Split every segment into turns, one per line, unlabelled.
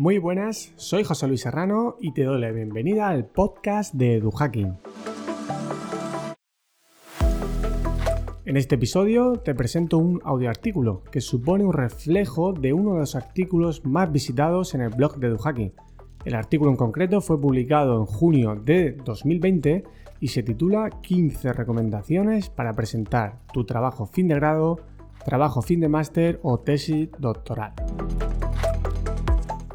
Muy buenas, soy José Luis Serrano y te doy la bienvenida al podcast de EduHacking. En este episodio te presento un audioartículo que supone un reflejo de uno de los artículos más visitados en el blog de EduHacking. El artículo en concreto fue publicado en junio de 2020 y se titula 15 recomendaciones para presentar tu trabajo fin de grado, trabajo fin de máster o tesis doctoral.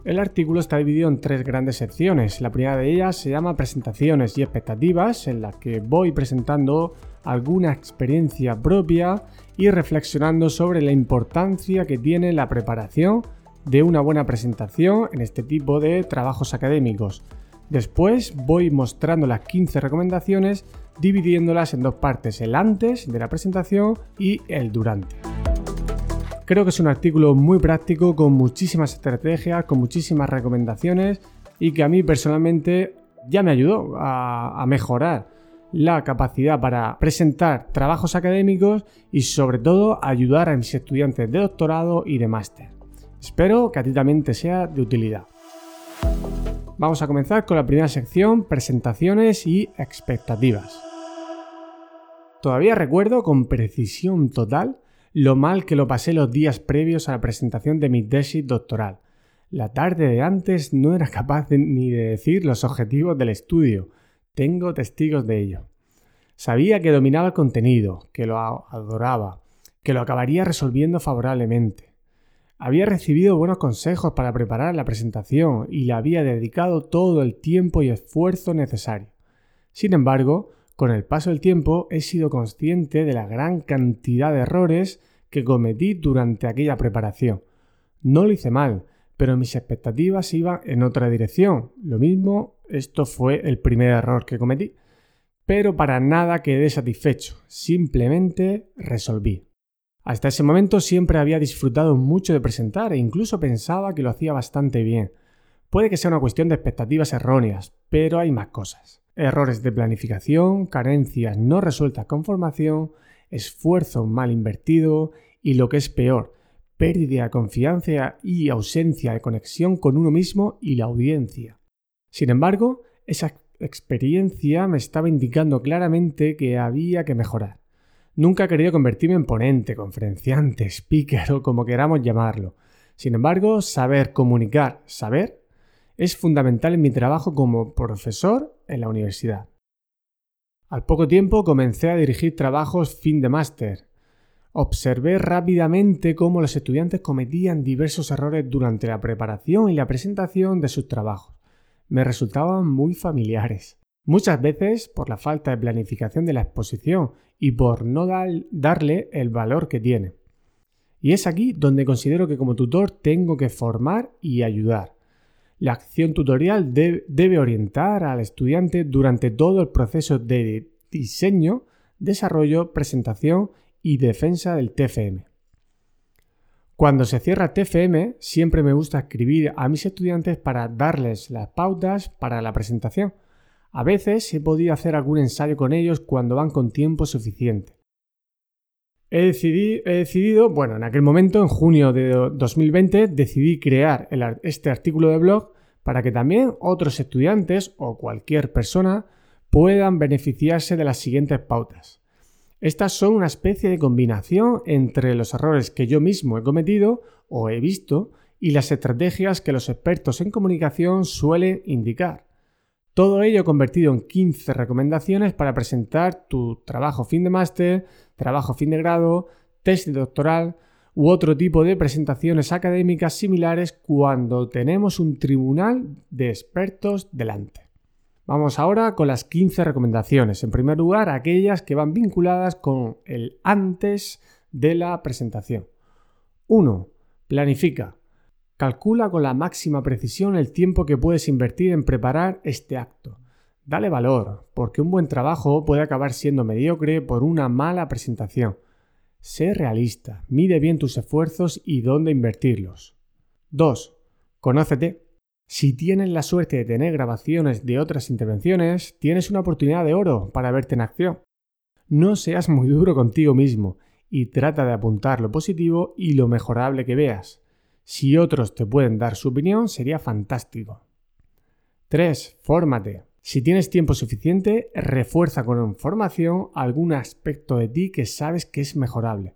El artículo está dividido en tres grandes secciones. La primera de ellas se llama Presentaciones y expectativas, en la que voy presentando alguna experiencia propia y reflexionando sobre la importancia que tiene la preparación de una buena presentación en este tipo de trabajos académicos. Después voy mostrando las 15 recomendaciones dividiéndolas en dos partes, el antes de la presentación y el durante. Creo que es un artículo muy práctico, con muchísimas estrategias, con muchísimas recomendaciones y que a mí personalmente ya me ayudó a, mejorar la capacidad para presentar trabajos académicos y sobre todo ayudar a mis estudiantes de doctorado y de máster. Espero que a ti también te sea de utilidad. Vamos a comenzar con la primera sección, presentaciones y expectativas. Todavía recuerdo con precisión total lo mal que lo pasé los días previos a la presentación de mi tesis doctoral. La tarde de antes no era capaz ni de decir los objetivos del estudio. Tengo testigos de ello. Sabía que dominaba el contenido, que lo adoraba, que lo acabaría resolviendo favorablemente. Había recibido buenos consejos para preparar la presentación y le había dedicado todo el tiempo y esfuerzo necesario. Sin embargo, con el paso del tiempo he sido consciente de la gran cantidad de errores que cometí durante aquella preparación. No lo hice mal, pero mis expectativas iban en otra dirección. Lo mismo, esto fue el primer error que cometí. Pero para nada quedé satisfecho, simplemente resolví. Hasta ese momento siempre había disfrutado mucho de presentar e incluso pensaba que lo hacía bastante bien. Puede que sea una cuestión de expectativas erróneas, pero hay más cosas errores de planificación, carencias no resueltas con formación, esfuerzo mal invertido y lo que es peor, pérdida de confianza y ausencia de conexión con uno mismo y la audiencia. Sin embargo, esa experiencia me estaba indicando claramente que había que mejorar. Nunca he querido convertirme en ponente, conferenciante, speaker o como queramos llamarlo. Sin embargo, saber comunicar, saber es fundamental en mi trabajo como profesor en la universidad. Al poco tiempo comencé a dirigir trabajos fin de máster. Observé rápidamente cómo los estudiantes cometían diversos errores durante la preparación y la presentación de sus trabajos. Me resultaban muy familiares. Muchas veces por la falta de planificación de la exposición y por no darle el valor que tiene. Y es aquí donde considero que como tutor tengo que formar y ayudar. La acción tutorial debe orientar al estudiante durante todo el proceso de diseño, desarrollo, presentación y defensa del TFM. Cuando se cierra TFM, siempre me gusta escribir a mis estudiantes para darles las pautas para la presentación. A veces he podido hacer algún ensayo con ellos cuando van con tiempo suficiente. He decidido, bueno, en aquel momento, en junio de 2020, decidí crear este artículo de blog para que también otros estudiantes o cualquier persona puedan beneficiarse de las siguientes pautas. Estas son una especie de combinación entre los errores que yo mismo he cometido o he visto y las estrategias que los expertos en comunicación suelen indicar. Todo ello convertido en 15 recomendaciones para presentar tu trabajo fin de máster, trabajo fin de grado, test doctoral u otro tipo de presentaciones académicas similares cuando tenemos un tribunal de expertos delante. Vamos ahora con las 15 recomendaciones. En primer lugar, aquellas que van vinculadas con el antes de la presentación. 1. Planifica. Calcula con la máxima precisión el tiempo que puedes invertir en preparar este acto. Dale valor, porque un buen trabajo puede acabar siendo mediocre por una mala presentación. Sé realista, mide bien tus esfuerzos y dónde invertirlos. 2. Conócete. Si tienes la suerte de tener grabaciones de otras intervenciones, tienes una oportunidad de oro para verte en acción. No seas muy duro contigo mismo y trata de apuntar lo positivo y lo mejorable que veas. Si otros te pueden dar su opinión, sería fantástico. 3. Fórmate. Si tienes tiempo suficiente, refuerza con información algún aspecto de ti que sabes que es mejorable.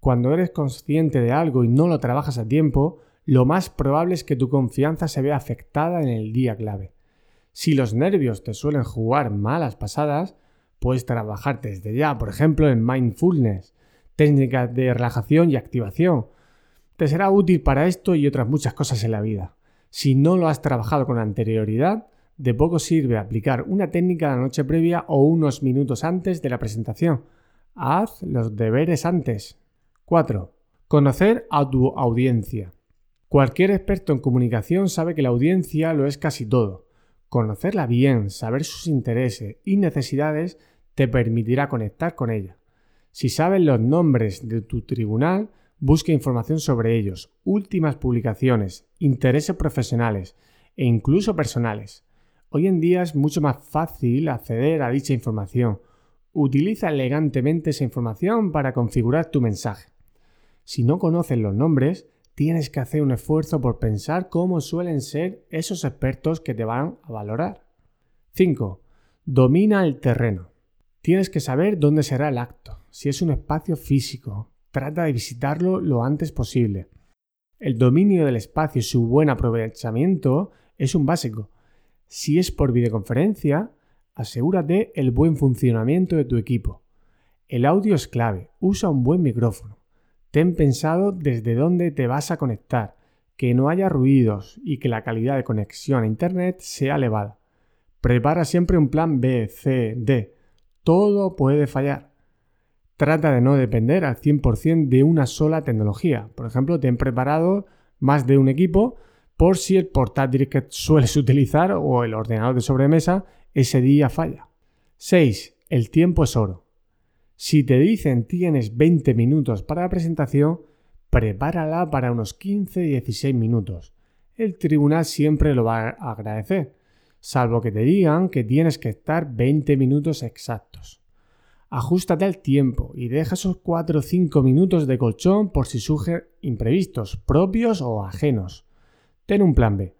Cuando eres consciente de algo y no lo trabajas a tiempo, lo más probable es que tu confianza se vea afectada en el día clave. Si los nervios te suelen jugar malas pasadas, puedes trabajar desde ya, por ejemplo, en mindfulness, técnicas de relajación y activación, te será útil para esto y otras muchas cosas en la vida. Si no lo has trabajado con anterioridad, de poco sirve aplicar una técnica la noche previa o unos minutos antes de la presentación. Haz los deberes antes. 4. Conocer a tu audiencia. Cualquier experto en comunicación sabe que la audiencia lo es casi todo. Conocerla bien, saber sus intereses y necesidades te permitirá conectar con ella. Si sabes los nombres de tu tribunal, Busca información sobre ellos, últimas publicaciones, intereses profesionales e incluso personales. Hoy en día es mucho más fácil acceder a dicha información. Utiliza elegantemente esa información para configurar tu mensaje. Si no conoces los nombres, tienes que hacer un esfuerzo por pensar cómo suelen ser esos expertos que te van a valorar. 5. Domina el terreno. Tienes que saber dónde será el acto, si es un espacio físico, trata de visitarlo lo antes posible. El dominio del espacio y su buen aprovechamiento es un básico. Si es por videoconferencia, asegúrate el buen funcionamiento de tu equipo. El audio es clave, usa un buen micrófono. Ten pensado desde dónde te vas a conectar, que no haya ruidos y que la calidad de conexión a Internet sea elevada. Prepara siempre un plan B, C, D. Todo puede fallar. Trata de no depender al 100% de una sola tecnología. Por ejemplo, ten preparado más de un equipo por si el portátil que sueles utilizar o el ordenador de sobremesa ese día falla. 6. El tiempo es oro. Si te dicen tienes 20 minutos para la presentación, prepárala para unos 15-16 minutos. El tribunal siempre lo va a agradecer, salvo que te digan que tienes que estar 20 minutos exactos. Ajustate al tiempo y deja esos 4 o 5 minutos de colchón por si surgen imprevistos, propios o ajenos. Ten un plan B.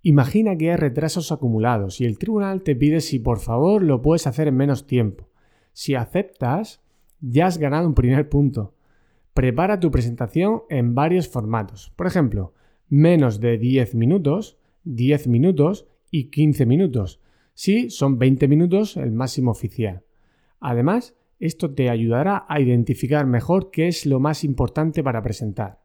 Imagina que hay retrasos acumulados y el tribunal te pide si por favor lo puedes hacer en menos tiempo. Si aceptas, ya has ganado un primer punto. Prepara tu presentación en varios formatos. Por ejemplo, menos de 10 minutos, 10 minutos y 15 minutos. Si son 20 minutos el máximo oficial. Además, esto te ayudará a identificar mejor qué es lo más importante para presentar.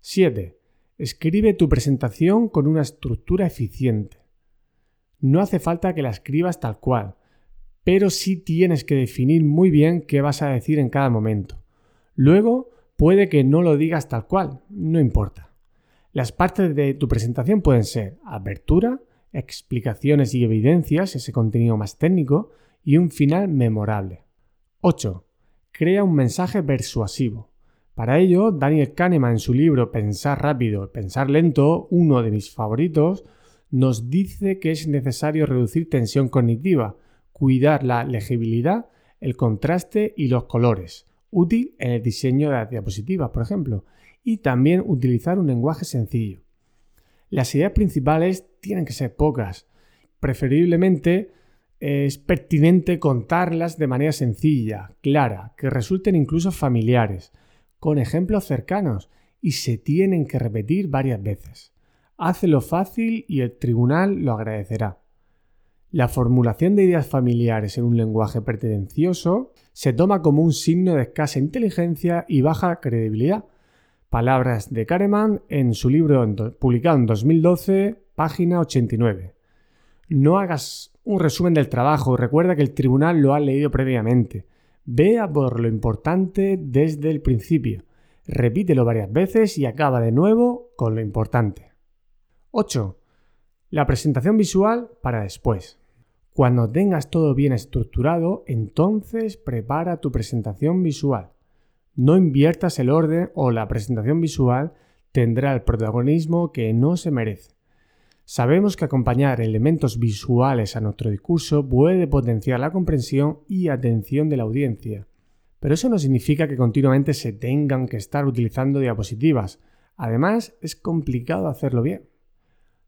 7. Escribe tu presentación con una estructura eficiente. No hace falta que la escribas tal cual, pero sí tienes que definir muy bien qué vas a decir en cada momento. Luego, puede que no lo digas tal cual, no importa. Las partes de tu presentación pueden ser apertura, explicaciones y evidencias, ese contenido más técnico, y un final memorable. 8. Crea un mensaje persuasivo. Para ello, Daniel Kahneman en su libro Pensar rápido, pensar lento, uno de mis favoritos, nos dice que es necesario reducir tensión cognitiva, cuidar la legibilidad, el contraste y los colores, útil en el diseño de las diapositivas, por ejemplo, y también utilizar un lenguaje sencillo. Las ideas principales tienen que ser pocas, preferiblemente es pertinente contarlas de manera sencilla, clara, que resulten incluso familiares, con ejemplos cercanos y se tienen que repetir varias veces. Hácelo fácil y el tribunal lo agradecerá. La formulación de ideas familiares en un lenguaje pretencioso se toma como un signo de escasa inteligencia y baja credibilidad. Palabras de Kahneman en su libro publicado en 2012, página 89. No hagas un resumen del trabajo. Recuerda que el tribunal lo ha leído previamente. Vea por lo importante desde el principio. Repítelo varias veces y acaba de nuevo con lo importante. 8. La presentación visual para después. Cuando tengas todo bien estructurado, entonces prepara tu presentación visual. No inviertas el orden o la presentación visual tendrá el protagonismo que no se merece. Sabemos que acompañar elementos visuales a nuestro discurso puede potenciar la comprensión y atención de la audiencia. Pero eso no significa que continuamente se tengan que estar utilizando diapositivas. Además, es complicado hacerlo bien.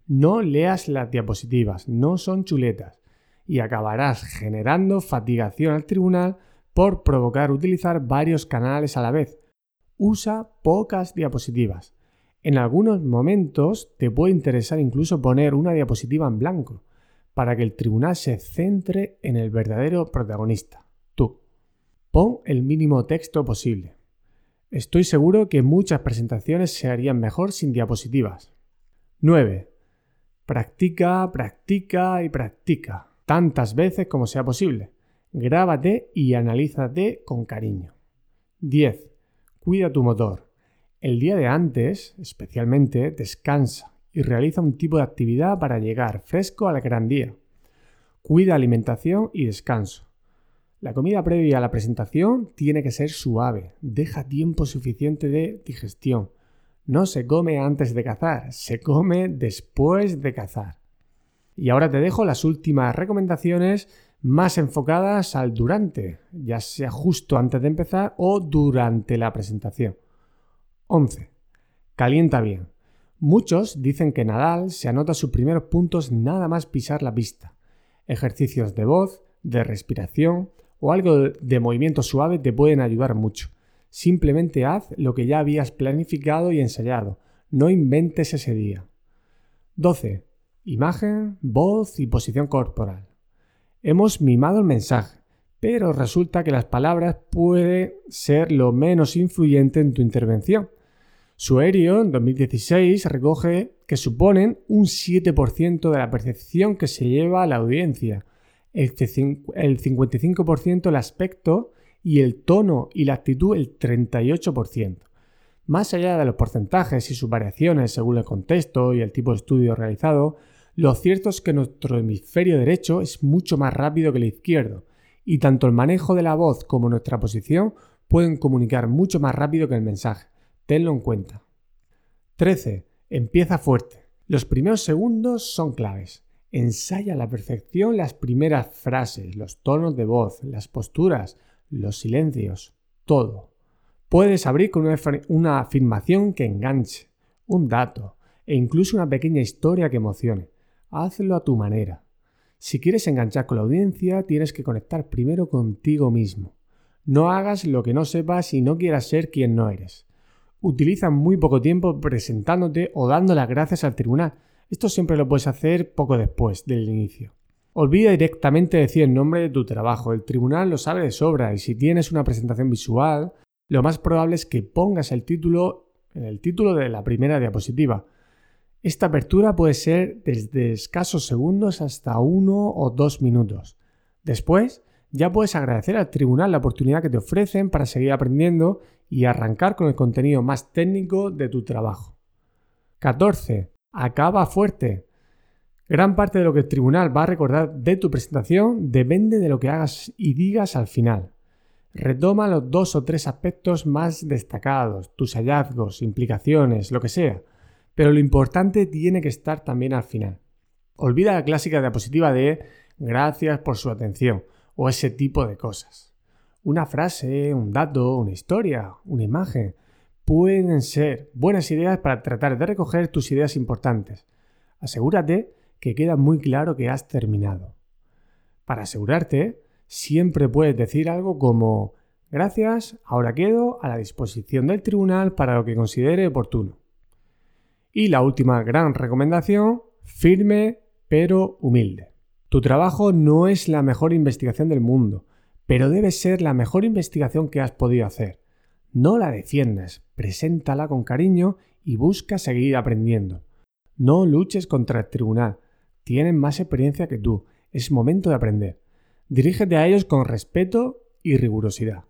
No leas las diapositivas, no son chuletas, y acabarás generando fatigación al tribunal por provocar utilizar varios canales a la vez. Usa pocas diapositivas. En algunos momentos te puede interesar incluso poner una diapositiva en blanco, para que el tribunal se centre en el verdadero protagonista, tú. Pon el mínimo texto posible. Estoy seguro que muchas presentaciones se harían mejor sin diapositivas. 9. Practica, practica y practica, tantas veces como sea posible. Grábate y analízate con cariño. 10. Cuida tu motor. El día de antes, especialmente, descansa y realiza un tipo de actividad para llegar fresco al gran día. Cuida alimentación y descanso. La comida previa a la presentación tiene que ser suave, deja tiempo suficiente de digestión no se come antes de cazar, se come después de cazar. Y ahora te dejo las últimas recomendaciones más enfocadas al durante, ya sea justo antes de empezar o durante la presentación. 11. Calienta bien. Muchos dicen que Nadal se anota sus primeros puntos nada más pisar la pista. Ejercicios de voz, de respiración o algo de movimiento suave te pueden ayudar mucho. Simplemente haz lo que ya habías planificado y ensayado. No inventes ese día. 12. Imagen, voz y posición corporal. Hemos mimado el mensaje, pero resulta que las palabras pueden ser lo menos influyente en tu intervención. Suerio, en 2016, recoge que suponen un 7% de la percepción que se lleva a la audiencia, el 55% el aspecto y el tono y la actitud el 38%. Más allá de los porcentajes y sus variaciones según el contexto y el tipo de estudio realizado, lo cierto es que nuestro hemisferio derecho es mucho más rápido que el izquierdo, y tanto el manejo de la voz como nuestra posición pueden comunicar mucho más rápido que el mensaje. Tenlo en cuenta. 13. Empieza fuerte. Los primeros segundos son claves. Ensaya a la perfección las primeras frases, los tonos de voz, las posturas, los silencios, todo. Puedes abrir con una, afirmación que enganche, un dato e incluso una pequeña historia que emocione. Hazlo a tu manera. Si quieres enganchar con la audiencia, tienes que conectar primero contigo mismo. No hagas lo que no sepas y no quieras ser quien no eres. Utiliza muy poco tiempo presentándote o dando las gracias al tribunal. Esto siempre lo puedes hacer poco después del inicio. Olvida directamente decir el nombre de tu trabajo, el tribunal lo sabe de sobra y si tienes una presentación visual, lo más probable es que pongas el título en el título de la primera diapositiva. Esta apertura puede ser desde escasos segundos hasta uno o dos minutos. Después, ya puedes agradecer al tribunal la oportunidad que te ofrecen para seguir aprendiendo y arrancar con el contenido más técnico de tu trabajo. 14. Acaba fuerte. Gran parte de lo que el tribunal va a recordar de tu presentación depende de lo que hagas y digas al final. Retoma los dos o tres aspectos más destacados, tus hallazgos, implicaciones, lo que sea, pero lo importante tiene que estar también al final. Olvida la clásica diapositiva de gracias por su atención o ese tipo de cosas. Una frase, un dato, una historia, una imagen pueden ser buenas ideas para tratar de recoger tus ideas importantes. Asegúrate que queda muy claro que has terminado. Para asegurarte, siempre puedes decir algo como gracias, ahora quedo a la disposición del tribunal para lo que considere oportuno. Y la última gran recomendación, firme pero humilde. Tu trabajo no es la mejor investigación del mundo, pero debe ser la mejor investigación que has podido hacer. No la defiendas, preséntala con cariño y busca seguir aprendiendo. No luches contra el tribunal, tienen más experiencia que tú. Es momento de aprender. Dirígete a ellos con respeto y rigurosidad.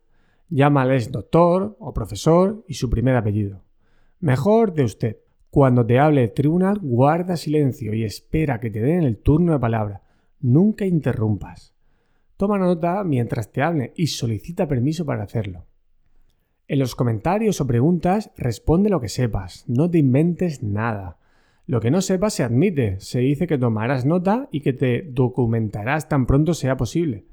Llámales doctor o profesor y su primer apellido. Mejor de usted. Cuando te hable el tribunal, guarda silencio y espera que te den el turno de palabra. Nunca interrumpas. Toma nota mientras te hable y solicita permiso para hacerlo. En los comentarios o preguntas responde lo que sepas, no te inventes nada. Lo que no sepas se admite, se dice que tomarás nota y que te documentarás tan pronto sea posible.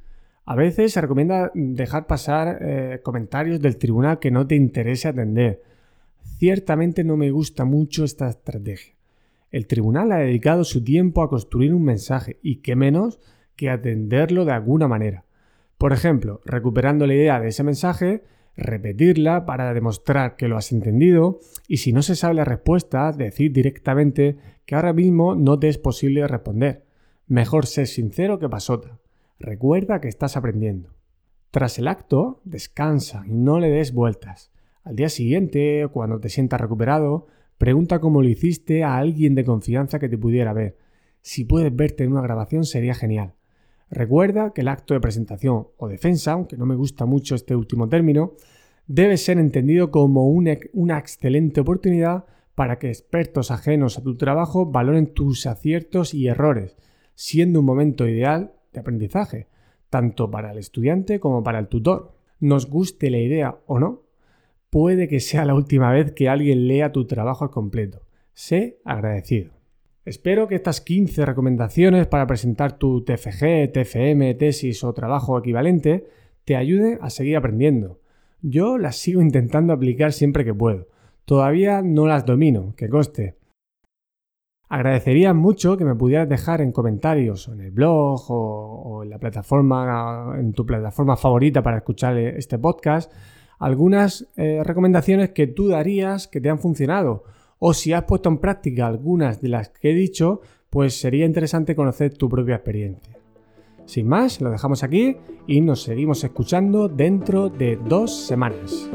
A veces se recomienda dejar pasar eh, comentarios del tribunal que no te interese atender. Ciertamente no me gusta mucho esta estrategia. El tribunal ha dedicado su tiempo a construir un mensaje y qué menos que atenderlo de alguna manera. Por ejemplo, recuperando la idea de ese mensaje, repetirla para demostrar que lo has entendido y si no se sabe la respuesta, decir directamente que ahora mismo no te es posible responder. Mejor ser sincero que pasota. Recuerda que estás aprendiendo. Tras el acto, descansa y no le des vueltas. Al día siguiente, cuando te sientas recuperado, pregunta cómo lo hiciste a alguien de confianza que te pudiera ver. Si puedes verte en una grabación sería genial. Recuerda que el acto de presentación o defensa, aunque no me gusta mucho este último término, debe ser entendido como una, excelente oportunidad para que expertos ajenos a tu trabajo valoren tus aciertos y errores, siendo un momento ideal de aprendizaje, tanto para el estudiante como para el tutor. Nos guste la idea o no, puede que sea la última vez que alguien lea tu trabajo al completo. Sé agradecido. Espero que estas 15 recomendaciones para presentar tu TFG, TFM, tesis o trabajo equivalente te ayuden a seguir aprendiendo. Yo las sigo intentando aplicar siempre que puedo. Todavía no las domino, que coste. Agradecería mucho que me pudieras dejar en comentarios en el blog o, en la plataforma, en tu plataforma favorita para escuchar este podcast, algunas eh, recomendaciones que tú darías que te han funcionado o si has puesto en práctica algunas de las que he dicho, pues sería interesante conocer tu propia experiencia. Sin más, lo dejamos aquí y nos seguimos escuchando dentro de dos semanas.